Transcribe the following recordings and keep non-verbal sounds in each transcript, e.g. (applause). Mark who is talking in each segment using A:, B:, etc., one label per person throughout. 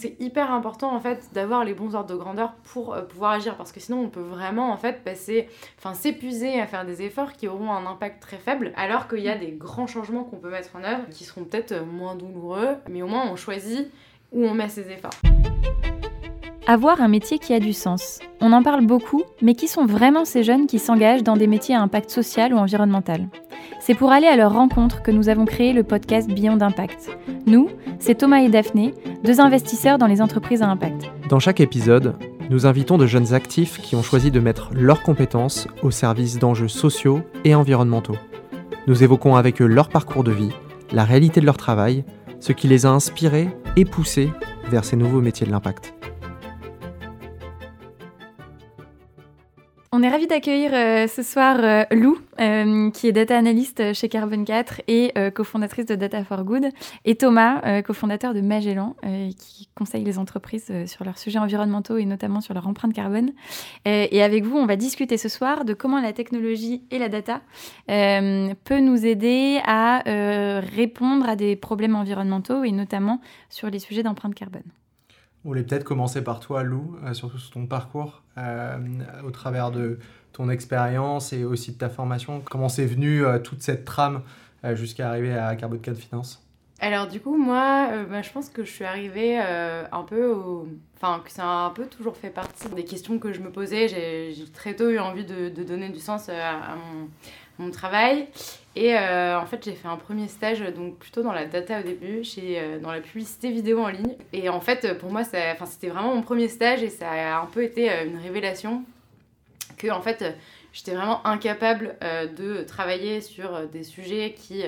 A: C'est hyper important en fait d'avoir les bons ordres de grandeur pour euh, pouvoir agir. Parce que sinon on peut vraiment en fait passer, enfin s'épuiser à faire des efforts qui auront un impact très faible. Alors qu'il y a des grands changements qu'on peut mettre en œuvre qui seront peut-être euh, moins douloureux. Mais au moins on choisit où on met ses efforts.
B: Avoir un métier qui a du sens. On en parle beaucoup, mais qui sont vraiment ces jeunes qui s'engagent dans des métiers à impact social ou environnemental? C'est pour aller à leur rencontre que nous avons créé le podcast Beyond d'Impact. Nous, c'est Thomas et Daphné, deux investisseurs dans les entreprises à impact.
C: Dans chaque épisode, nous invitons de jeunes actifs qui ont choisi de mettre leurs compétences au service d'enjeux sociaux et environnementaux. Nous évoquons avec eux leur parcours de vie, la réalité de leur travail, ce qui les a inspirés et poussés vers ces nouveaux métiers de l'impact.
B: On est ravis d'accueillir euh, ce soir euh, Lou, euh, qui est data analyst chez Carbon 4 et cofondatrice de Data for Good, et Thomas, cofondateur de Magellan, qui conseille les entreprises sur leurs sujets environnementaux et notamment sur leur empreinte carbone. et avec vous, on va discuter ce soir de comment la technologie et la data peut nous aider à répondre à des problèmes environnementaux et notamment sur les sujets d'empreinte carbone.
C: Voulait peut-être commencer par toi, Lou, euh, surtout sur ton parcours, euh, au travers de ton expérience et aussi de ta formation. Comment c'est venu euh, toute cette trame jusqu'à arriver à Carbon 4 Finance
A: alors du coup, moi, bah, je pense que je suis arrivée un peu au... Enfin, que ça a un peu toujours fait partie des questions que je me posais. J'ai très tôt eu envie de, donner du sens à mon mon travail. Et euh, en fait, j'ai fait un premier stage, donc plutôt dans la data au début, chez, euh, dans la publicité vidéo en ligne. Et en fait, pour moi, c'était vraiment mon premier stage et ça a un peu été euh, une révélation que, en fait, j'étais vraiment incapable de travailler sur des sujets qui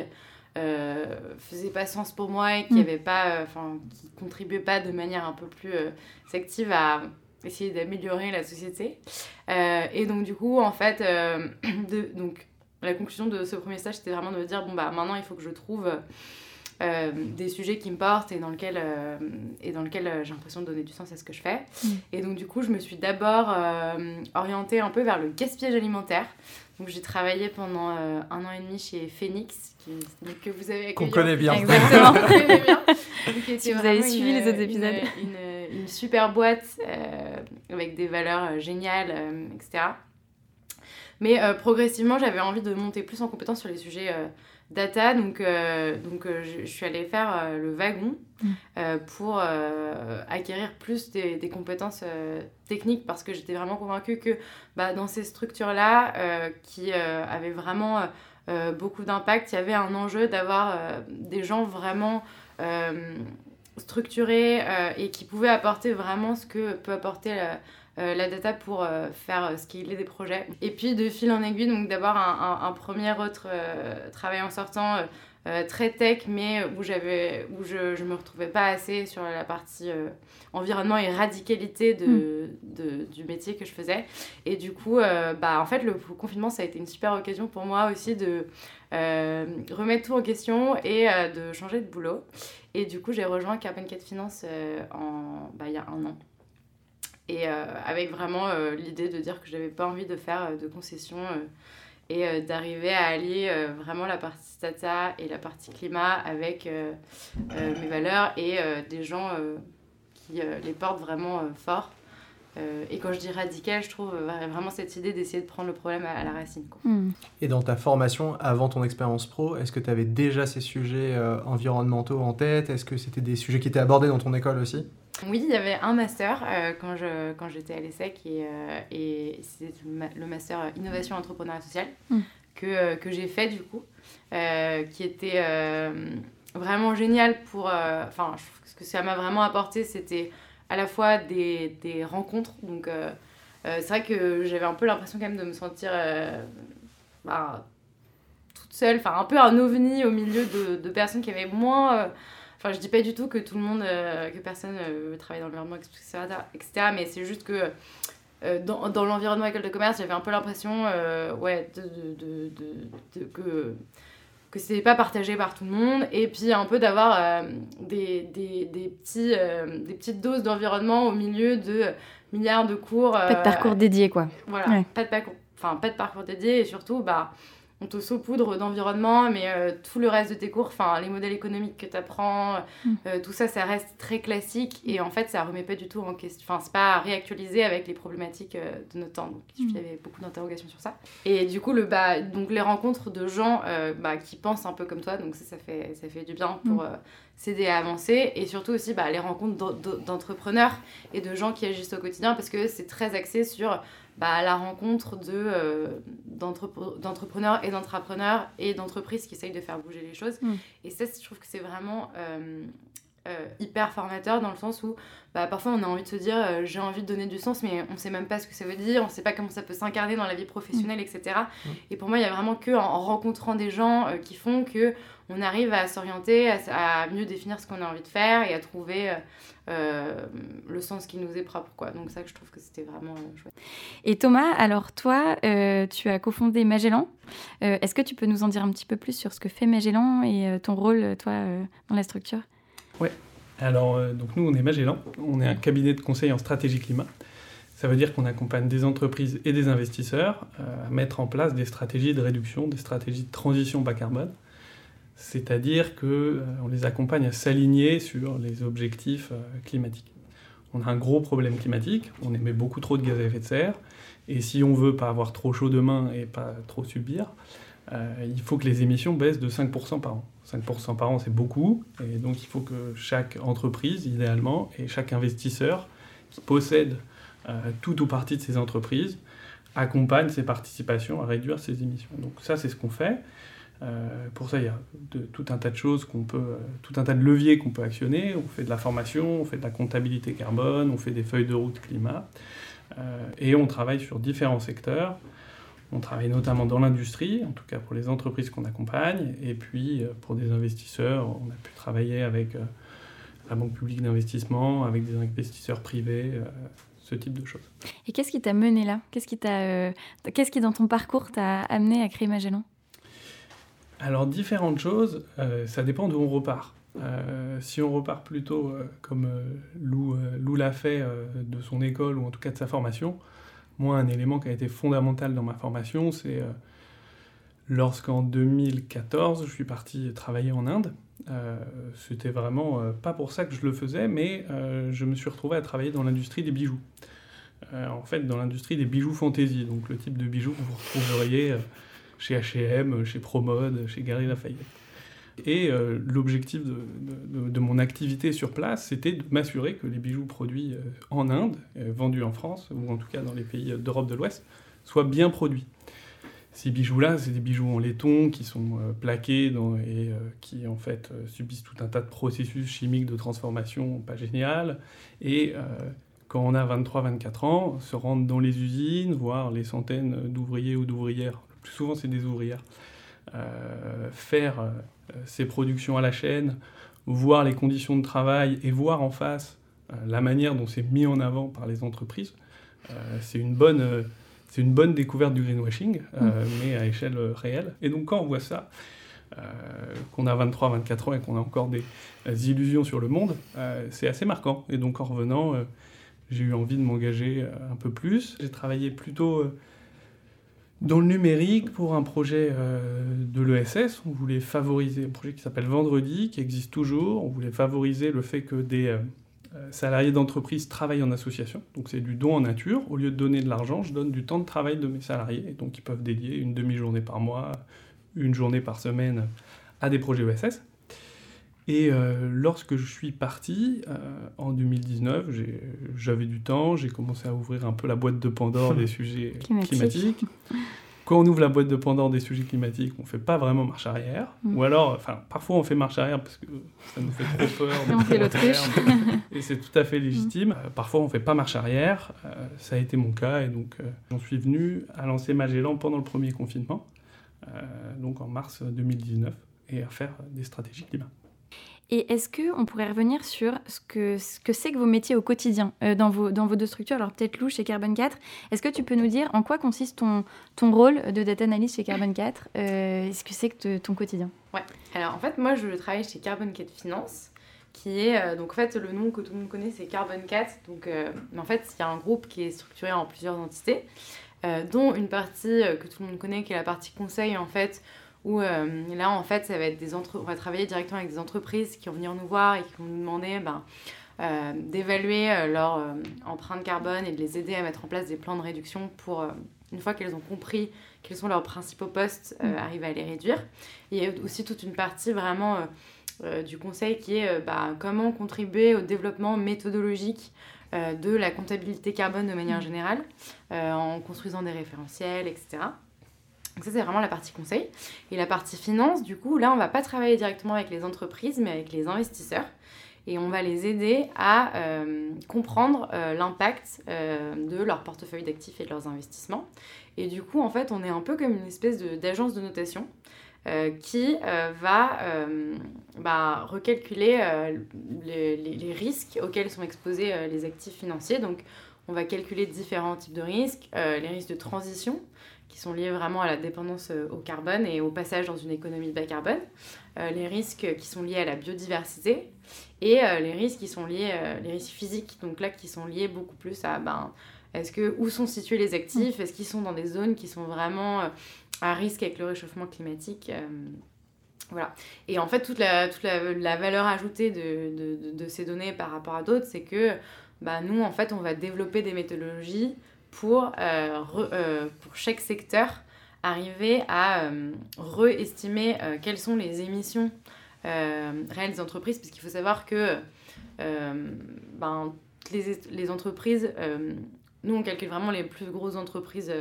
A: faisaient pas sens pour moi et qui mm. pas, enfin, qui contribuaient pas de manière un peu plus active à essayer d'améliorer la société. et donc, du coup, en fait, (clears throat) de, donc, la conclusion de ce premier stage, c'était vraiment de me dire bon, bah maintenant, il faut que je trouve euh, des sujets qui me portent et dans lesquels, euh, et dans lequel euh, j'ai l'impression de donner du sens à ce que je fais. Mm. Et donc, du coup, je me suis d'abord orientée un peu vers le gaspillage alimentaire. Donc, j'ai travaillé pendant un an et demi chez Phoenix, qui, que vous avez
C: Qu'on connaît bien.
A: Exactement, bien. (laughs)
B: si vous avez suivi les autres épisodes.
A: Une, une, une super boîte avec des valeurs géniales, etc. Mais euh, progressivement, j'avais envie de monter plus en compétence sur les sujets euh, data. Donc, euh, donc je, suis allée faire le wagon mm. pour acquérir plus des, des compétences techniques parce que j'étais vraiment convaincue que bah, dans ces structures-là, qui avaient vraiment beaucoup d'impact, il y avait un enjeu d'avoir des gens vraiment structurés et qui pouvaient apporter vraiment ce que peut apporter la la data pour euh, faire euh, scaler des projets. Et puis de fil en aiguille, donc d'abord un, premier autre travail en sortant très tech, mais où, j'avais, où je ne me retrouvais pas assez sur la partie environnement et radicalité de, hmm. du métier que je faisais. Et du coup, bah, en fait, le confinement, ça a été une super occasion pour moi aussi de remettre tout en question et de changer de boulot. Et du coup, j'ai rejoint Carbon 4 Finance en, bah, il y a un an. Et euh, avec vraiment euh, l'idée de dire que je n'avais pas envie de faire euh, de concessions et d'arriver à allier vraiment la partie data et la partie climat avec mes valeurs et des gens qui les portent vraiment fort. et quand je dis radical, je trouve vraiment cette idée d'essayer de prendre le problème à, la racine.
C: Hmm. Et dans ta formation, avant ton expérience pro, est-ce que tu avais déjà ces sujets environnementaux en tête? Est-ce que c'était des sujets qui étaient abordés dans ton école aussi?
A: Oui, il y avait un master euh, quand, je, quand j'étais à l'ESSEC et, euh, et c'est le master Innovation Entrepreneuriat Social mm. que, euh, que j'ai fait du coup, qui était vraiment génial pour... Enfin, ce que ça m'a vraiment apporté, c'était à la fois des, des rencontres. Donc, c'est vrai que j'avais un peu l'impression quand même de me sentir bah, toute seule, enfin un peu un ovni au milieu de, de personnes qui avaient moins Enfin, je dis pas du tout que tout le monde, euh, que personne euh, veut travailler dans l'environnement, etc., etc. Mais c'est juste que euh, dans, dans l'environnement école de commerce, j'avais un peu l'impression, ouais, de, de, de, de, que que c'était pas partagé par tout le monde et puis un peu d'avoir des, des, des, petits, des petites doses d'environnement au milieu de milliards de cours.
B: pas de parcours dédié quoi.
A: Voilà, pas, de parcours, enfin, pas de parcours dédié et surtout bah, on te saupoudre d'environnement, mais euh, tout le reste de tes cours, enfin les modèles économiques que tu apprends, mm. euh, tout ça, ça reste très classique et en fait, ça remet pas du tout en question. Enfin, c'est pas réactualisé avec les problématiques euh, de notre temps. Donc, il y avait beaucoup d'interrogations sur ça. Et du coup, le, bah, donc, les rencontres de gens bah, qui pensent un peu comme toi, donc ça, ça, fait, ça fait du bien pour mm. s'aider à avancer et surtout aussi bah, les rencontres d'entrepreneurs et de gens qui agissent au quotidien parce que c'est très axé sur bah, la rencontre de, euh, d'entrepreneurs et d'entrepreneurs et d'entreprises qui essayent de faire bouger les choses. Mm. Et ça, je trouve que c'est vraiment euh, euh, hyper formateur dans le sens où bah, parfois on a envie de se dire j'ai envie de donner du sens, mais on ne sait même pas ce que ça veut dire, on ne sait pas comment ça peut s'incarner dans la vie professionnelle, etc. Mm. Et pour moi, il y a vraiment que en rencontrant des gens qui font que on arrive à s'orienter, à, mieux définir ce qu'on a envie de faire et à trouver euh, le sens qui nous est propre. Quoi. Donc ça, je trouve que c'était vraiment euh, chouette.
B: Et Thomas, alors toi, euh, tu as cofondé Magellan. Est-ce que tu peux nous en dire un petit peu plus sur ce que fait Magellan et ton rôle, toi, dans la structure?
D: Oui. Alors, donc nous, on est Magellan. On est un cabinet de conseil en stratégie climat. Ça veut dire qu'on accompagne des entreprises et des investisseurs à mettre en place des stratégies de réduction, des stratégies de transition bas carbone c'est-à-dire qu'on euh, les accompagne à s'aligner sur les objectifs euh, climatiques. On a un gros problème climatique, on émet beaucoup trop de gaz à effet de serre, et si on veut pas avoir trop chaud demain et pas trop subir, euh, il faut que les émissions baissent de 5% par an. 5% par an, c'est beaucoup, et donc il faut que chaque entreprise, idéalement, et chaque investisseur qui possède tout ou partie de ces entreprises, accompagne ses participations à réduire ses émissions. Donc ça, c'est ce qu'on fait. Euh, pour ça, il y a tout un tas de choses qu'on peut, euh, tout un tas de leviers qu'on peut actionner. On fait de la formation, on fait de la comptabilité carbone, on fait des feuilles de route climat, euh, et on travaille sur différents secteurs. On travaille notamment dans l'industrie, en tout cas pour les entreprises qu'on accompagne, et puis pour des investisseurs, on a pu travailler avec la Banque publique d'investissement, avec des investisseurs privés, ce type de choses.
B: Et qu'est-ce qui t'a mené là? Qu'est-ce qui, t'a, qu'est-ce qui, dans ton parcours, t'a amené à créer Magellan?
D: Alors, différentes choses, euh, ça dépend d'où on repart. Euh, si on repart plutôt euh, comme Lou, Lou l'a fait de son école ou en tout cas de sa formation, moi, un élément qui a été fondamental dans ma formation, c'est lorsqu'en 2014, je suis parti travailler en Inde. C'était vraiment pas pour ça que je le faisais, mais je me suis retrouvé à travailler dans l'industrie des bijoux. en fait, dans l'industrie des bijoux fantaisie, donc le type de bijoux que vous retrouveriez chez H&M, chez Promode, chez Galeries Lafayette. Et euh, l'objectif de, mon activité sur place, c'était de m'assurer que les bijoux produits euh, en Inde, euh, vendus en France, ou en tout cas dans les pays d'Europe de l'Ouest, soient bien produits. Ces bijoux-là, c'est des bijoux en laiton qui sont plaqués et qui en fait subissent tout un tas de processus chimiques de transformation pas génial. Et quand on a 23-24 ans, se rendre dans les usines, voir les centaines d'ouvriers ou d'ouvrières plus souvent c'est des ouvrières, faire euh, ces productions à la chaîne, voir les conditions de travail et voir en face euh, la manière dont c'est mis en avant par les entreprises, c'est une bonne c'est une bonne découverte du greenwashing, mmh. mais à échelle réelle. Et donc quand on voit ça, qu'on a 23, 24 ans et qu'on a encore des, illusions sur le monde, c'est assez marquant. Et donc en revenant, j'ai eu envie de m'engager un peu plus. J'ai travaillé plutôt dans le numérique, pour un projet euh, de l'ESS, on voulait favoriser un projet qui s'appelle Vendredi, qui existe toujours. On voulait favoriser le fait que des euh, euh, salariés d'entreprise travaillent en association. Donc c'est du don en nature. Au lieu de donner de l'argent, je donne du temps de travail de mes salariés. Et donc ils peuvent dédier une demi-journée par mois, une journée par semaine à des projets ESS. Et lorsque je suis parti, en 2019, j'avais du temps, j'ai commencé à ouvrir un peu la boîte de Pandore des (laughs) sujets climatiques. Quand on ouvre la boîte de Pandore des sujets climatiques, on ne fait pas vraiment marche arrière. Mm. Ou alors, enfin, parfois on fait marche arrière parce que ça nous fait trop peur. (laughs)
B: et on fait l'autruche. (laughs)
D: et c'est tout à fait légitime. Mm. Parfois on ne fait pas marche arrière. Euh, ça a été mon cas et donc euh, j'en suis venu à lancer Magellan pendant le premier confinement, euh, donc en mars 2019, et à faire des stratégies climat.
B: Et est-ce qu'on pourrait revenir sur ce que c'est ce que, que vos métiers au quotidien euh, dans, vos, dans vos deux structures? Alors peut-être Lou chez Carbon 4. Est-ce que tu peux nous dire en quoi consiste ton, ton rôle de data analyst chez Carbon 4 euh, Est-ce que c'est que ton quotidien?
A: Ouais. Alors en fait, moi je travaille chez Carbon 4 Finance. qui est, donc en fait, le nom que tout le monde connaît, c'est Carbon 4. Donc, mais en fait, il y a un groupe qui est structuré en plusieurs entités, dont une partie que tout le monde connaît, qui est la partie conseil, en fait, où là, en fait, ça va être des entre... on va travailler directement avec des entreprises qui vont venir nous voir et qui vont nous demander, ben, euh, d'évaluer euh, leur euh, empreinte carbone et de les aider à mettre en place des plans de réduction pour, une fois qu'elles ont compris quels sont leurs principaux postes, mm. arriver à les réduire. Il y a aussi toute une partie vraiment du conseil qui est bah, comment contribuer au développement méthodologique de la comptabilité carbone de manière mm. générale, en construisant des référentiels, etc. Donc ça, c'est vraiment la partie conseil. Et la partie finance, du coup, là, on va pas travailler directement avec les entreprises, mais avec les investisseurs et on va les aider à euh, comprendre euh, l'impact euh, de leur portefeuille d'actifs et de leurs investissements. Et du coup, en fait, on est un peu comme une espèce d'agence de, notation qui va bah, recalculer les, risques auxquels sont exposés les actifs financiers. Donc, on va calculer différents types de risques, les risques de transition, qui sont liés vraiment à la dépendance au carbone et au passage dans une économie bas carbone, les risques qui sont liés à la biodiversité, et euh, les risques qui sont liés, euh, les risques physiques, donc là qui sont liés beaucoup plus à ben, est-ce que où sont situés les actifs, est-ce qu'ils sont dans des zones qui sont vraiment euh, à risque avec le réchauffement climatique voilà. Et en fait, toute la, toute la, la valeur ajoutée de, de, de, ces données par rapport à d'autres, c'est que bah, nous, en fait, on va développer des méthodologies pour, pour chaque secteur arriver à réestimer quelles sont les émissions euh, réelles des entreprises, parce qu'il faut savoir que euh, ben, les, les, entreprises, euh, nous on calcule vraiment les plus grosses entreprises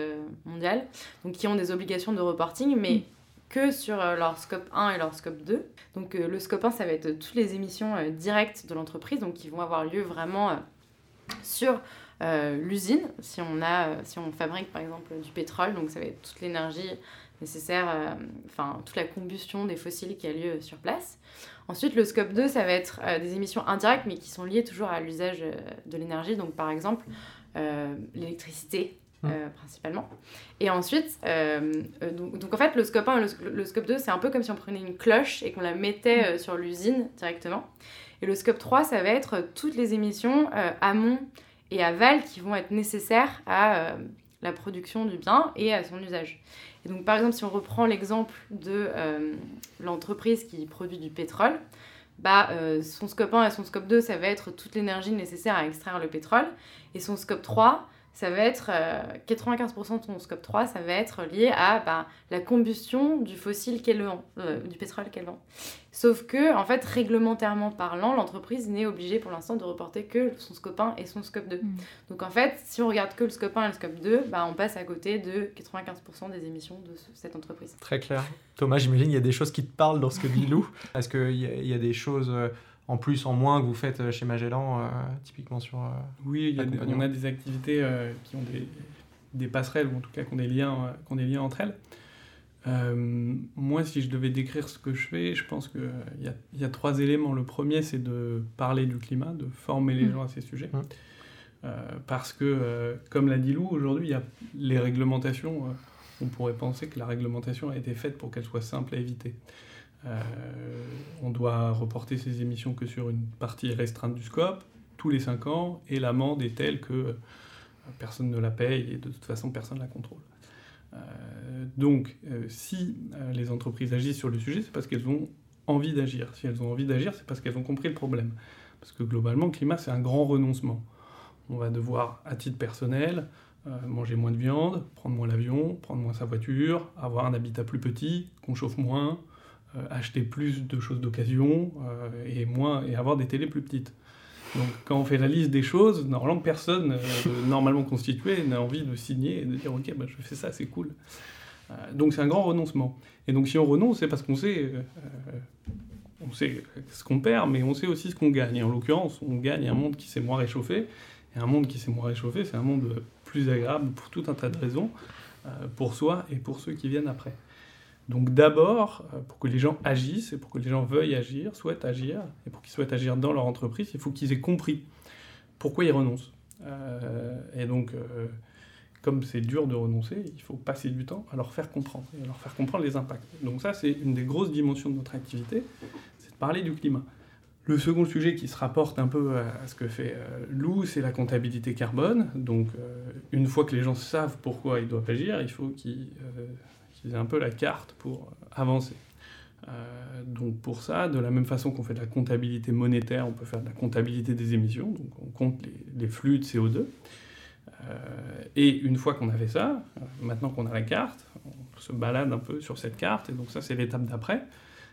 A: mondiales, donc qui ont des obligations de reporting, mais mm. que sur leur scope 1 et leur scope 2. Donc le scope 1, ça va être toutes les émissions directes de l'entreprise, donc qui vont avoir lieu vraiment sur l'usine, si, on a, si on fabrique par exemple du pétrole, donc ça va être toute l'énergie nécessaire, euh, enfin toute la combustion des fossiles qui a lieu sur place. Ensuite, le scope 2, ça va être euh, des émissions indirectes, mais qui sont liées toujours à l'usage euh, de l'énergie, donc par exemple l'électricité. Mmh. principalement. Et ensuite, donc, donc, en fait, le scope 1 et le, scope 2, c'est un peu comme si on prenait une cloche et qu'on la mettait sur l'usine directement. Et le scope 3, ça va être toutes les émissions amont et aval qui vont être nécessaires à la production du bien et à son usage. Et donc, par exemple, si on reprend l'exemple de euh, l'entreprise qui produit du pétrole, bah, euh, son scope 1 et son scope 2, ça va être toute l'énergie nécessaire à extraire le pétrole. Et son scope 3, ça va être 95% euh, de ton scope 3, ça va être lié à bah, la combustion du fossile qu'elle vend, euh, du pétrole qu'elle vend. Sauf que, en fait, réglementairement parlant, l'entreprise n'est obligée pour l'instant de reporter que son scope 1 et son scope 2. Mm. Donc, en fait, si on regarde que le scope 1 et le scope 2, bah, on passe à côté de 95% des émissions de cette entreprise.
C: Très clair. Thomas, j'imagine qu'il y a des choses qui te parlent dans ce que dit Lou. Est-ce qu'il y, y, a des choses euh, en plus, en moins que vous faites euh, chez Magellan, euh, typiquement sur. Euh,
D: oui, on a des activités qui ont des, des, passerelles, ou en tout cas qui ont des liens, qui des liens entre elles. moi, si je devais décrire ce que je fais, je pense qu'il y a, y a trois éléments. Le premier, c'est de parler du climat, de former les mmh. gens à ces sujets. Mmh. parce que, comme l'a dit Lou, aujourd'hui, il y a les réglementations. on pourrait penser que la réglementation a été faite pour qu'elle soit simple à éviter. Euh, on doit reporter ses émissions que sur une partie restreinte du scope, tous les 5 ans, et l'amende est telle que euh, personne ne la paye et de toute façon personne ne la contrôle. Euh, donc, si les entreprises agissent sur le sujet, c'est parce qu'elles ont envie d'agir. Si elles ont envie d'agir, c'est parce qu'elles ont compris le problème. Parce que globalement, le climat, c'est un grand renoncement. On va devoir, à titre personnel, manger moins de viande, prendre moins l'avion, prendre moins sa voiture, avoir un habitat plus petit, qu'on chauffe moins, acheter plus de choses d'occasion euh, et, moins, et avoir des télés plus petites. Donc quand on fait la liste des choses, normalement personne euh, (laughs) normalement constitué n'a envie de signer et de dire ok bah, je fais ça c'est cool. donc c'est un grand renoncement. Et donc si on renonce c'est parce qu'on sait, on sait ce qu'on perd mais on sait aussi ce qu'on gagne. Et en l'occurrence on gagne un monde qui s'est moins réchauffé. Et un monde qui s'est moins réchauffé c'est un monde plus agréable pour tout un tas de raisons, pour soi et pour ceux qui viennent après. Donc d'abord, euh, pour que les gens agissent et pour que les gens veuillent agir, souhaitent agir, et pour qu'ils souhaitent agir dans leur entreprise, il faut qu'ils aient compris pourquoi ils renoncent. Euh, et donc, euh, comme c'est dur de renoncer, il faut passer du temps à leur faire comprendre, et à leur faire comprendre les impacts. Donc ça, c'est une des grosses dimensions de notre activité, c'est de parler du climat. Le second sujet qui se rapporte un peu à ce que fait Lou, c'est la comptabilité carbone. Donc, une fois que les gens savent pourquoi ils doivent agir, il faut qu'ils aient un peu la carte pour avancer. donc, pour ça, de la même façon qu'on fait de la comptabilité monétaire, on peut faire de la comptabilité des émissions. Donc, on compte les, les flux de CO2. et une fois qu'on a fait ça, maintenant qu'on a la carte, on se balade un peu sur cette carte. Et donc, ça, c'est l'étape d'après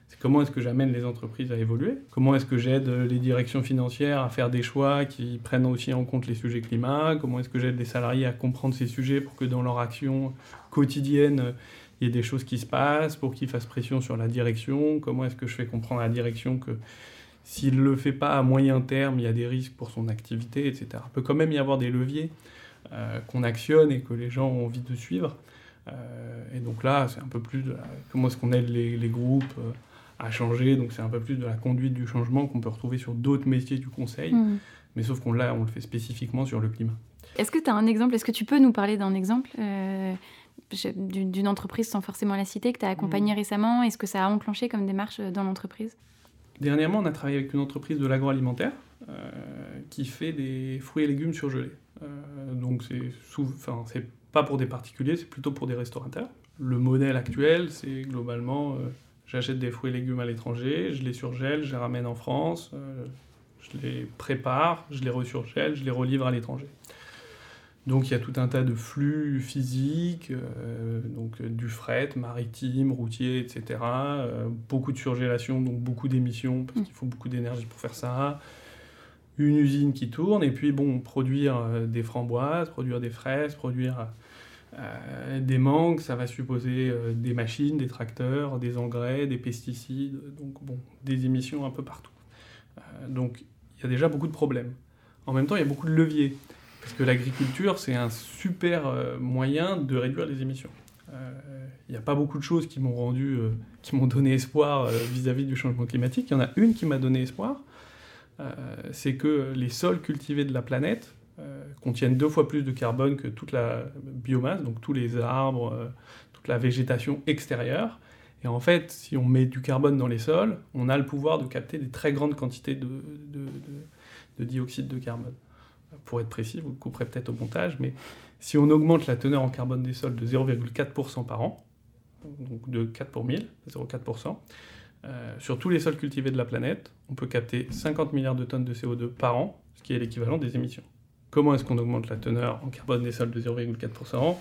D: c'est comment est-ce que j'amène les entreprises à évoluer? Comment est-ce que j'aide les directions financières à faire des choix qui prennent aussi en compte les sujets climat? Comment est-ce que j'aide les salariés à comprendre ces sujets pour que dans leur action quotidienne, il y ait des choses qui se passent, pour qu'ils fassent pression sur la direction Comment est-ce que je fais comprendre à la direction que s'il ne le fait pas à moyen terme, il y a des risques pour son activité, etc. Il peut quand même y avoir des leviers euh, qu'on actionne et que les gens ont envie de suivre. Euh, et donc là, c'est un peu plus de comment est-ce qu'on aide les, les groupes euh, à changer. Donc c'est un peu plus de la conduite du changement qu'on peut retrouver sur d'autres métiers du conseil. Hmm. Mais sauf qu'on là, on le fait spécifiquement sur le climat.
B: Est-ce que tu as un exemple? Est-ce que tu peux nous parler d'un exemple d'une entreprise sans forcément la citer que tu as accompagnée hmm. récemment Est-ce que ça a enclenché comme démarche dans l'entreprise?
D: Dernièrement, on a travaillé avec une entreprise de l'agroalimentaire euh, qui fait des fruits et légumes surgelés. Euh, donc c'est pas pour des particuliers, c'est plutôt pour des restaurateurs. Le modèle actuel, c'est globalement euh, J'achète des fruits et légumes à l'étranger, je les surgèle, je les ramène en France, euh, je les prépare, je les resurgèle, je les relivre à l'étranger. Donc il y a tout un tas de flux physiques, euh, donc du fret, maritime, routier, etc. Euh, beaucoup de surgélation, donc beaucoup d'émissions, parce qu'il faut beaucoup d'énergie pour faire ça. Une usine qui tourne, et puis bon, produire des framboises, produire des fraises, produire euh, des manques, ça va supposer euh, des machines, des tracteurs, des engrais, des pesticides, donc bon, des émissions un peu partout. Euh, donc il y a déjà beaucoup de problèmes. En même temps, il y a beaucoup de leviers, parce que l'agriculture, c'est un super moyen de réduire les émissions. Il n'y a pas beaucoup de choses qui m'ont rendu, qui m'ont donné espoir vis-à-vis -vis du changement climatique. Il y en a une qui m'a donné espoir, c'est que les sols cultivés de la planète euh, contiennent deux fois plus de carbone que toute la biomasse, donc tous les arbres, euh, toute la végétation extérieure. Et en fait, si on met du carbone dans les sols, on a le pouvoir de capter des très grandes quantités de, dioxyde de carbone. Pour être précis, vous le couperez peut-être au montage, mais si on augmente la teneur en carbone des sols de 0,4% par an, donc de 4 pour 1000, 0,4%, euh, sur tous les sols cultivés de la planète, on peut capter 50 milliards de tonnes de CO2 par an, ce qui est l'équivalent des émissions. Comment est-ce qu'on augmente la teneur en carbone des sols de 0,4%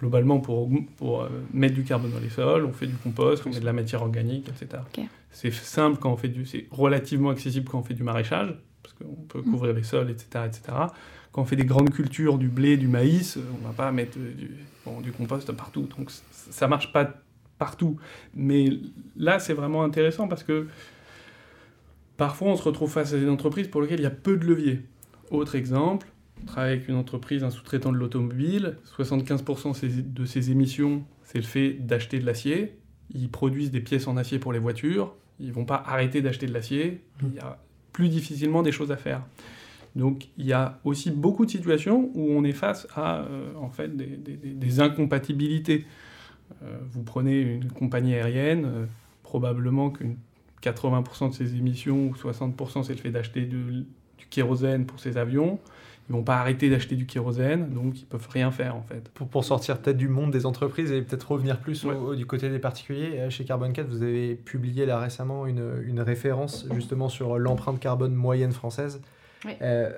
D: Globalement, pour, pour euh, mettre du carbone dans les sols, on fait du compost, on met de la matière organique, etc. C'est simple quand on fait du, c'est relativement accessible quand on fait du maraîchage, parce qu'on peut mm. couvrir les sols, etc., etc. Quand on fait des grandes cultures, du blé, du maïs, euh, on va pas mettre euh, du, du compost partout. Donc ça marche pas partout. Mais là, c'est vraiment intéressant parce que parfois, on se retrouve face à des entreprises pour lesquelles il y a peu de leviers. Autre exemple, on travaille avec une entreprise, un sous-traitant de l'automobile. 75% de ses émissions, c'est le fait d'acheter de l'acier. Ils produisent des pièces en acier pour les voitures. Ils vont pas arrêter d'acheter de l'acier. Il y a difficilement des choses à faire. Donc il y a aussi beaucoup de situations où on est face à euh, en fait des, incompatibilités. Euh, vous prenez une compagnie aérienne, euh, probablement que 80% de ses émissions ou 60% c'est le fait d'acheter du kérosène pour ses avions ils vont pas arrêter d'acheter du kérosène, donc ils peuvent rien faire en fait.
C: Pour, pour sortir peut-être du monde des entreprises et peut-être revenir plus du côté des particuliers, euh, chez Carbon 4, vous avez publié là récemment une, une référence justement sur l'empreinte carbone moyenne française. Euh,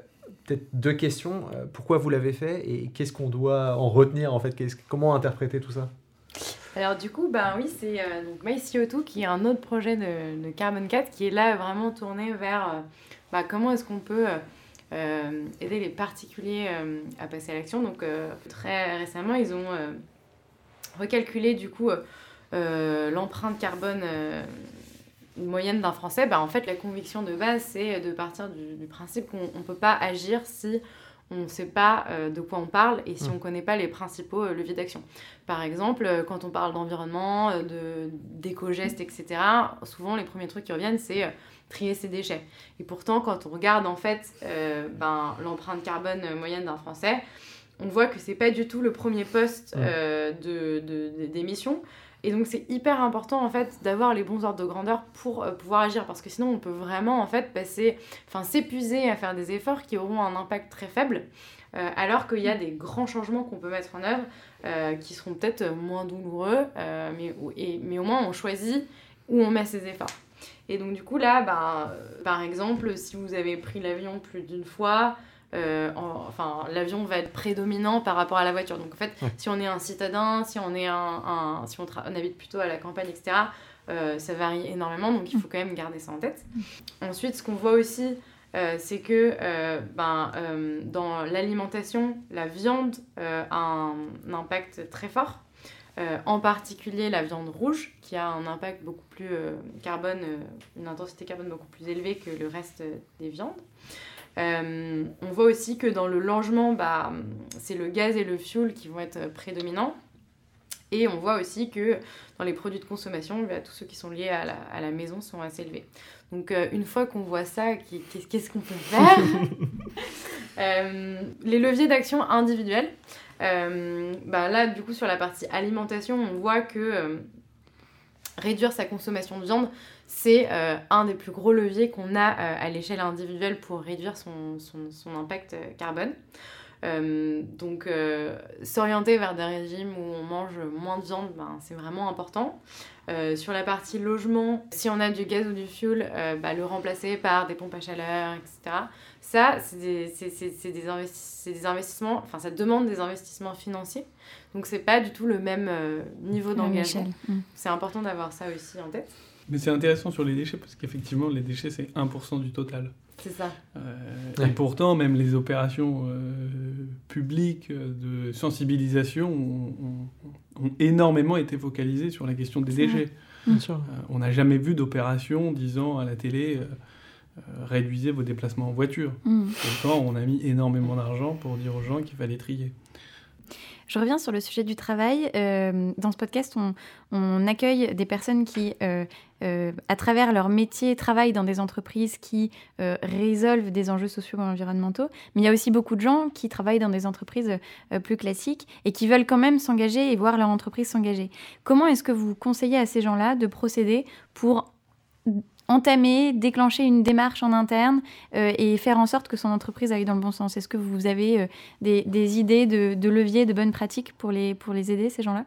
C: peut-être deux questions. Euh, pourquoi vous l'avez fait et qu'est-ce qu'on doit en retenir en fait? Comment interpréter tout ça?
A: Alors du coup, ben oui, c'est euh, MyCO2 qui est un autre projet de, de Carbon 4 qui est là vraiment tourné vers bah, comment est-ce qu'on peut euh, aider les particuliers euh, à passer à l'action? Donc euh, très récemment, ils ont recalculé du coup l'empreinte carbone moyenne d'un Français. Bah, en fait, la conviction de base, c'est de partir du, principe qu'on ne peut pas agir si on ne sait pas de quoi on parle et si mmh. on ne connaît pas les principaux leviers d'action. Par exemple, quand on parle d'environnement, d'éco-gestes, etc., souvent les premiers trucs qui reviennent, c'est trier ses déchets. Et pourtant, quand on regarde en fait euh, ben, l'empreinte carbone moyenne d'un Français, on voit que c'est pas du tout le premier poste euh, d'émission. Et donc c'est hyper important en fait d'avoir les bons ordres de grandeur pour euh, pouvoir agir parce que sinon on peut vraiment en fait passer, enfin s'épuiser à faire des efforts qui auront un impact très faible. Euh, alors qu'il y a des grands changements qu'on peut mettre en œuvre euh, qui seront peut-être moins douloureux, mais, et, mais au moins on choisit où on met ses efforts. Et donc du coup là, bah, par exemple, si vous avez pris l'avion plus d'une fois, euh, enfin, l'avion va être prédominant par rapport à la voiture. Donc en fait, si on est un citadin, si on, est un, si on, habite plutôt à la campagne, etc., euh, ça varie énormément, donc il faut quand même garder ça en tête. (laughs) Ensuite, ce qu'on voit aussi, euh, c'est que ben, dans l'alimentation, la viande a un, impact très fort. En particulier la viande rouge, qui a un impact beaucoup plus carbone, une intensité carbone beaucoup plus élevée que le reste des viandes. Euh, on voit aussi que dans le logement, bah, c'est le gaz et le fuel qui vont être prédominants. Et on voit aussi que dans les produits de consommation, bah, tous ceux qui sont liés à la, à la, maison sont assez élevés. Donc euh, une fois qu'on voit ça, qu'est-ce qu'on peut faire? euh, (laughs) Les leviers d'action individuels. bah, là, du coup, sur la partie alimentation, on voit que réduire sa consommation de viande, c'est euh, un des plus gros leviers qu'on a euh, à l'échelle individuelle pour réduire son, impact euh, carbone. donc s'orienter vers des régimes où on mange moins de viande, ben, c'est vraiment important. sur la partie logement, si on a du gaz ou du fuel, bah, le remplacer par des pompes à chaleur, etc. Ça, c'est des, des, des, investissements, enfin ça demande des investissements financiers. Donc c'est pas du tout le même niveau d'engagement. Mm. C'est important d'avoir ça aussi en tête.
D: Mais c'est intéressant sur les déchets parce qu'effectivement, les déchets, c'est 1% du total.
A: C'est ça.
D: Euh, et pourtant, même les opérations euh, publiques de sensibilisation ont, énormément été focalisées sur la question des déchets. Euh, on n'a jamais vu d'opération disant à la télé réduisez vos déplacements en voiture. Mm. Pourtant, on a mis énormément d'argent pour dire aux gens qu'il fallait trier.
B: Je reviens sur le sujet du travail. Euh, dans ce podcast, on, accueille des personnes qui, euh, euh, à travers leur métier, travaillent dans des entreprises qui résolvent des enjeux sociaux et environnementaux. Mais il y a aussi beaucoup de gens qui travaillent dans des entreprises plus classiques et qui veulent quand même s'engager et voir leur entreprise s'engager. Comment est-ce que vous conseillez à ces gens-là de procéder pour entamer, déclencher une démarche en interne euh, et faire en sorte que son entreprise aille dans le bon sens Est-ce que vous avez euh, des, idées de, de leviers, de bonnes pratiques pour les, pour les aider, ces gens-là?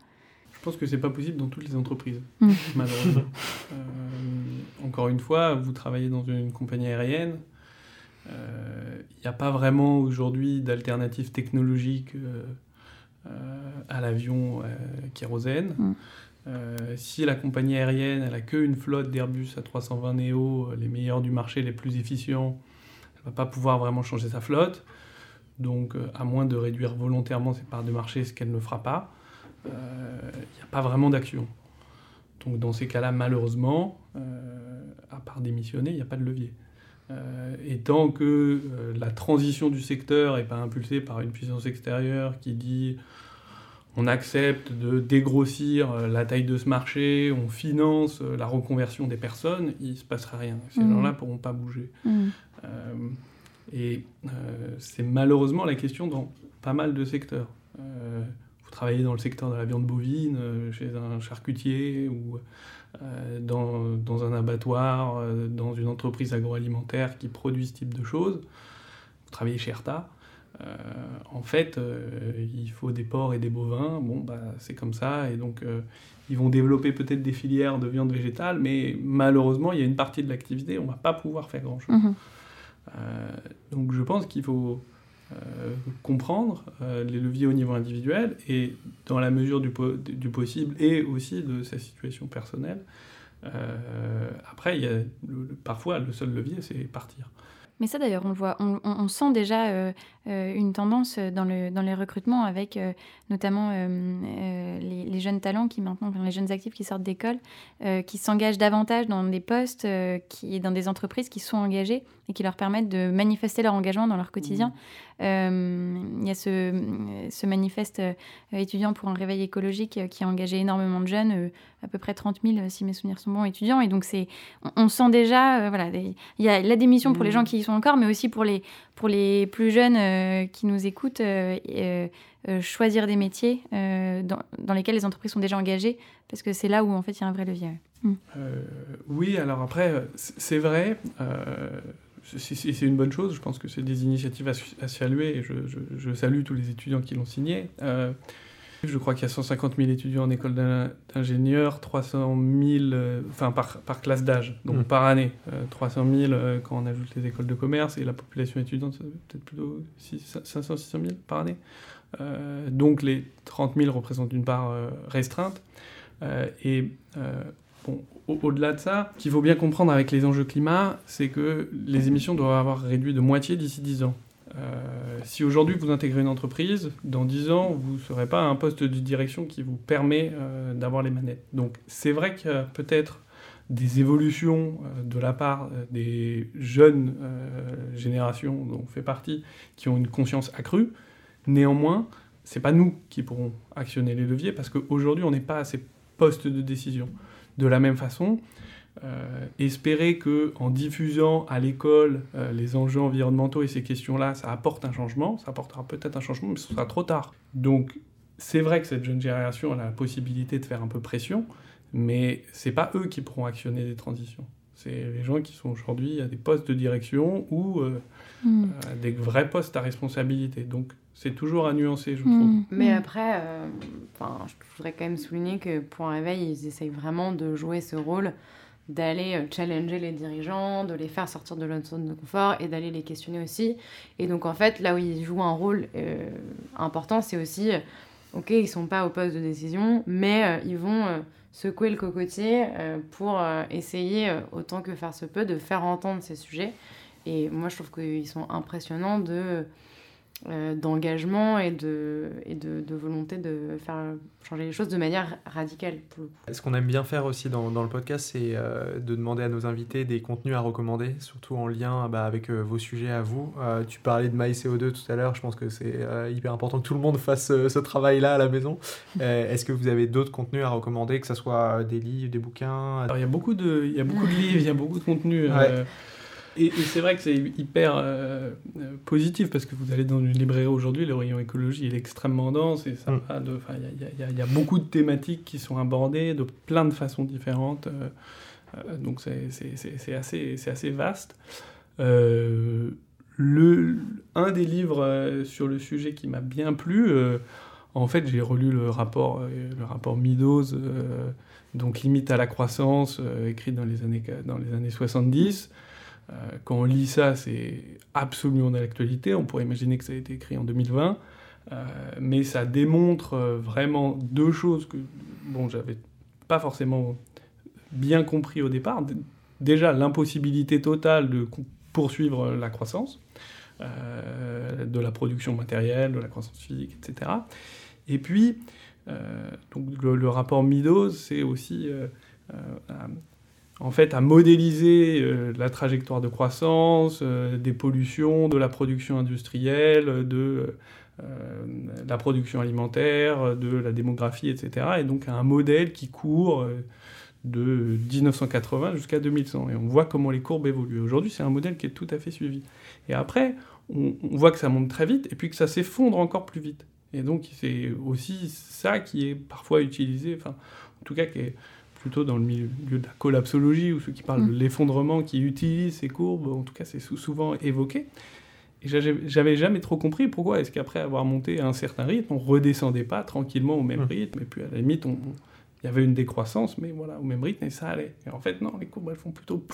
D: Je pense que c'est pas possible dans toutes les entreprises, mm. (laughs) malheureusement. Euh, encore une fois, vous travaillez dans une compagnie aérienne. Il n'y a pas vraiment aujourd'hui d'alternative technologique à l'avion kérosène. Mm. Euh, si la compagnie aérienne elle a qu'une flotte d'Airbus à 320 Neo, euh, les meilleurs du marché, les plus efficients, elle ne va pas pouvoir vraiment changer sa flotte. Donc, euh, à moins de réduire volontairement ses parts de marché, ce qu'elle ne fera pas, il n'y a pas vraiment d'action. Donc, dans ces cas-là, malheureusement, à part démissionner, il n'y a pas de levier. Et tant que la transition du secteur n'est pas impulsée par une puissance extérieure qui dit on accepte de dégrossir euh, la taille de ce marché, on finance euh, la reconversion des personnes, il ne se passera rien. Ces mmh. gens-là ne pourront pas bouger. Mmh. Euh, et c'est malheureusement la question dans pas mal de secteurs. vous travaillez dans le secteur de la viande bovine, chez un charcutier ou dans, dans, un abattoir, dans une entreprise agroalimentaire qui produit ce type de choses. Vous travaillez chez Erta. Euh, en fait, euh, il faut des porcs et des bovins. Bon, bah, c'est comme ça. Et donc, euh, ils vont développer peut-être des filières de viande végétale, mais malheureusement, il y a une partie de l'activité, on ne va pas pouvoir faire grand-chose. Mhm. donc, je pense qu'il faut comprendre les leviers au niveau individuel et dans la mesure du, possible et aussi de sa situation personnelle. après, il y a parfois, le seul levier, c'est partir.
B: Mais ça d'ailleurs, on voit, on, sent déjà euh, euh, une tendance dans, le, dans les recrutements avec euh, notamment les, jeunes talents qui maintenant, les jeunes actifs qui sortent d'école, qui s'engagent davantage dans des postes, qui, dans des entreprises qui sont engagées et qui leur permettent de manifester leur engagement dans leur quotidien. Mmh. Il y a ce, ce manifeste étudiant pour un réveil écologique qui a engagé énormément de jeunes, à peu près 30 000 si mes souvenirs sont bons étudiants. Et donc c'est, on, sent déjà, voilà, il y a la démission pour les mmh. gens qui y sont encore, mais aussi pour les, pour les plus jeunes qui nous écoutent choisir des métiers dans, dans, lesquels les entreprises sont déjà engagées Parce que c'est là où en fait il y a un vrai levier.
D: Mm. oui, alors après, c'est vrai c'est une bonne chose. Je pense que c'est des initiatives à, saluer et je, salue tous les étudiants qui l'ont signé. Euh, je crois qu'il y a 150 000 étudiants en école d'ingénieur, 300 000 euh, enfin par, par classe d'âge, donc mmh. par année. 300 euh, 000 quand on ajoute les écoles de commerce et la population étudiante, c'est peut-être plutôt 500 600 000 par année. donc les 30 000 représentent une part restreinte. et bon, au-delà de ça, ce qu'il faut bien comprendre avec les enjeux climat, c'est que les émissions doivent avoir réduit de moitié d'ici 10 ans. Euh, si aujourd'hui vous intégrez une entreprise, dans 10 ans, vous ne serez pas à un poste de direction qui vous permet euh, d'avoir les manettes. Donc c'est vrai y a peut-être des évolutions euh, de la part des jeunes générations dont on fait partie, qui ont une conscience accrue. Néanmoins, c'est pas nous qui pourrons actionner les leviers parce qu'aujourd'hui on n'est pas à ces postes de décision. De la même façon, euh, espérer que en diffusant à l'école euh, les enjeux environnementaux et ces questions-là, ça apporte un changement, ça apportera peut-être un changement, mais ce sera trop tard. Donc c'est vrai que cette jeune génération a la possibilité de faire un peu pression, mais c'est pas eux qui pourront actionner des transitions. C'est les gens qui sont aujourd'hui à des postes de direction ou euh, hmm. des vrais postes à responsabilité. Donc c'est toujours à nuancer, je trouve. Hmm.
A: Mais hmm. après, euh, je voudrais quand même souligner que pour un réveil, ils essayent vraiment de jouer ce rôle d'aller euh, challenger les dirigeants, de les faire sortir de leur zone de confort et d'aller les questionner aussi. Et donc en fait, là où ils jouent un rôle euh, important, c'est aussi, ok, ils sont pas au poste de décision, mais ils vont secouer le cocotier pour essayer, autant que faire se peut, de faire entendre ces sujets. Et moi, je trouve qu'ils sont impressionnants de euh, d'engagement et, de, et de, volonté de faire changer les choses de manière radicale. Pour
C: Ce qu'on aime bien faire aussi dans, dans le podcast, c'est euh, de demander à nos invités des contenus à recommander, surtout en lien bah, avec euh, vos sujets à vous. tu parlais de MyCO2 tout à l'heure, je pense que c'est hyper important que tout le monde fasse ce travail-là à la maison. Est-ce que vous avez d'autres contenus à recommander, que ce soit des livres, des bouquins?
D: Alors il y a beaucoup de, il y a beaucoup de (laughs) livres, il y a beaucoup de contenus. Et, c'est vrai que c'est hyper euh, euh, positif parce que vous allez dans une librairie aujourd'hui, le rayon écologie il est extrêmement dense et ça il y, a beaucoup de thématiques qui sont abordées de plein de façons différentes. Euh, donc c'est assez, assez vaste. le, un des livres sur le sujet qui m'a bien plu, en fait j'ai relu le rapport, le rapport Meadows, donc Limite à la croissance, écrit dans les années, dans les années 70. Euh, quand on lit ça, c'est absolument d'actualité. On pourrait imaginer que ça a été écrit en 2020. Euh, mais ça démontre euh, vraiment deux choses que bon, j'avais pas forcément bien compris au départ. Déjà, l'impossibilité totale de poursuivre la croissance, de la production matérielle, de la croissance physique, etc. Et puis, donc le, le, rapport Meadows, c'est aussi en fait, à modéliser euh, la trajectoire de croissance, euh, des pollutions, de la production industrielle, de euh, la production alimentaire, de la démographie, etc. Et donc un modèle qui court de 1980 jusqu'à 2100. Et on voit comment les courbes évoluent. Aujourd'hui, c'est un modèle qui est tout à fait suivi. Et après, on, on voit que ça monte très vite et puis que ça s'effondre encore plus vite. Et donc, c'est aussi ça qui est parfois utilisé, enfin, en tout cas, qui est plutôt dans le milieu de la collapsologie ou ceux qui parlent de mm. l'effondrement, qui utilisent ces courbes, en tout cas c'est souvent évoqué. Et j'avais jamais trop compris pourquoi est-ce qu'après avoir monté à un certain rythme, on redescendait pas tranquillement au même mm. rythme, et puis à la limite, il y avait une décroissance, mais voilà, au même rythme, et ça allait. Et en fait, non, les courbes, elles font plutôt...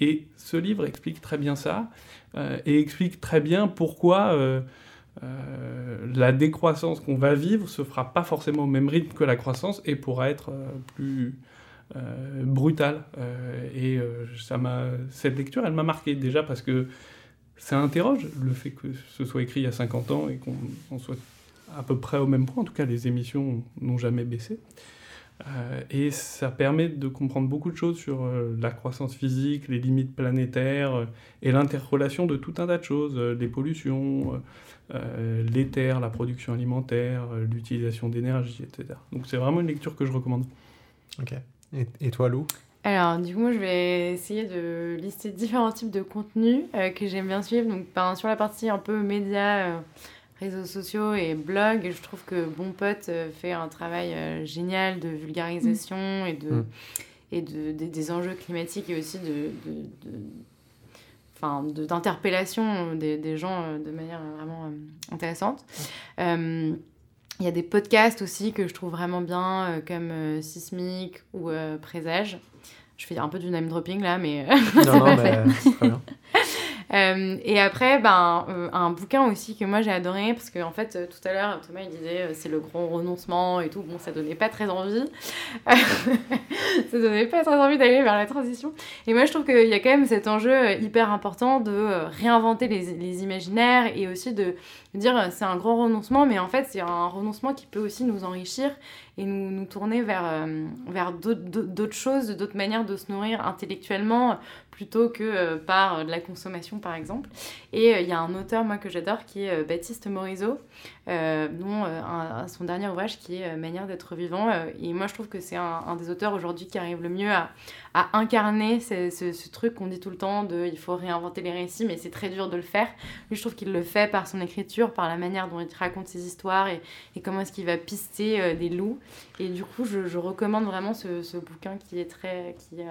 D: Et ce livre explique très bien ça, euh, et explique très bien pourquoi... Euh, euh, la décroissance qu'on va vivre se fera pas forcément au même rythme que la croissance et pourra être euh, plus euh, brutale. et ça m'a, cette lecture, elle m'a marqué déjà parce que ça interroge le fait que ce soit écrit il y a 50 ans et qu'on soit à peu près au même point. En tout cas, les émissions n'ont jamais baissé. Et ça permet de comprendre beaucoup de choses sur la croissance physique, les limites planétaires et l'interrelation de tout un tas de choses, les pollutions, euh, l'éther, la production alimentaire, euh, l'utilisation d'énergie, etc. Donc c'est vraiment une lecture que je recommande.
C: Ok. Et, toi, Lou?
A: Alors, du coup, moi, je vais essayer de lister différents types de contenus que j'aime bien suivre. Donc, ben, sur la partie un peu médias, réseaux sociaux et blog, je trouve que Bon Pote fait un travail génial de vulgarisation et de, mm. et de, des enjeux climatiques et aussi de, enfin, d'interpellation des, des, gens euh, de manière vraiment euh, intéressante. Euh, il y a des podcasts aussi que je trouve vraiment bien, comme Sismic ou Présage. Je fais un peu du name dropping là, mais. non, non, (laughs) mais c'est très bien. Euh, et après, ben, euh, un bouquin aussi que moi j'ai adoré, parce qu'en en fait, euh, tout à l'heure, Thomas il disait c'est le grand renoncement et tout. Bon, ça donnait pas très envie. (laughs) ça donnait pas très envie d'aller vers la transition. Et moi, je trouve qu'il y a quand même cet enjeu hyper important de réinventer les, les imaginaires et aussi de dire c'est un grand renoncement, mais en fait, c'est un renoncement qui peut aussi nous enrichir et nous, nous tourner vers, vers d'autres choses, d'autres manières de se nourrir intellectuellement, plutôt que euh, par euh, de la consommation par exemple. Et euh, il y a un auteur moi que j'adore qui est Baptiste Morisot, dont son dernier ouvrage qui est Manière d'être vivant. et moi je trouve que c'est un, un, des auteurs aujourd'hui qui arrive le mieux à, à incarner ce, ce, truc qu'on dit tout le temps de il faut réinventer les récits, mais c'est très dur de le faire. Lui, je trouve qu'il le fait par son écriture, par la manière dont il raconte ses histoires et, et comment est-ce qu'il va pister euh, des loups. Et du coup, je, je recommande vraiment ce, ce, bouquin qui est très. Qui, euh,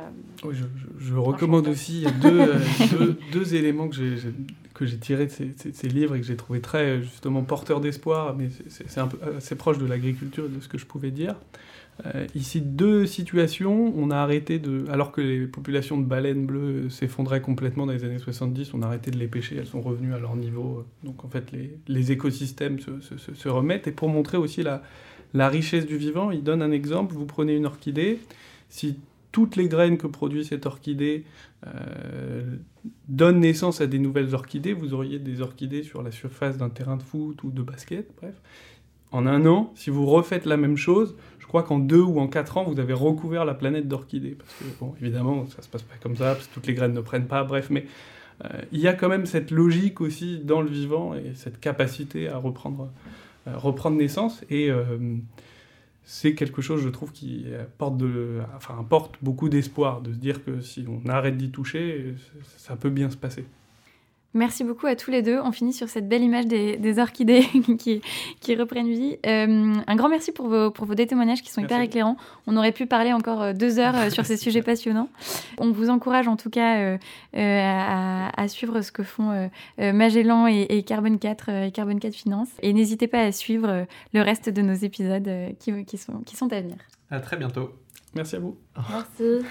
D: oui, je, je, recommande aussi. Deux, euh, (laughs) deux, deux, éléments que j'ai tirés de ces, ces, livres et que j'ai trouvé très justement porteurs d'espoir, mais c'est un peu assez proche de l'agriculture de ce que je pouvais dire. Euh, ici, deux situations. On a arrêté de. Alors que les populations de baleines bleues s'effondraient complètement dans les années 70, on a arrêté de les pêcher, elles sont revenues à leur niveau. Donc en fait, les, écosystèmes se, remettent. Et pour montrer aussi la richesse du vivant, il donne un exemple. Vous prenez une orchidée. Si toutes les graines que produit cette orchidée euh, donnent naissance à des nouvelles orchidées, vous auriez des orchidées sur la surface d'un terrain de foot ou de basket, bref. En un an, si vous refaites la même chose, je crois qu'en deux ou en quatre ans, vous avez recouvert la planète d'orchidées. Parce que, bon, évidemment, ça se passe pas comme ça, parce que toutes les graines ne prennent pas, bref, mais euh, il y a quand même cette logique aussi dans le vivant et cette capacité à reprendre, euh, reprendre naissance. Et c'est quelque chose, je trouve, qui porte, de, enfin, beaucoup d'espoir, de se dire que si on arrête d'y toucher, ça peut bien se passer.
B: Merci beaucoup à tous les deux. On finit sur cette belle image des, orchidées (laughs) qui, qui, reprennent vie. Euh, un grand merci pour vos, pour vos témoignages qui sont hyper éclairants. On aurait pu parler encore euh, deux heures euh, sur ces (laughs) sujets passionnants. On vous encourage en tout cas à, suivre ce que font Magellan et, Carbone 4 et Carbone 4 Finance. Et n'hésitez pas à suivre le reste de nos épisodes qui, qui, sont, qui sont à venir.
C: À très bientôt.
D: Merci à vous.
A: Merci.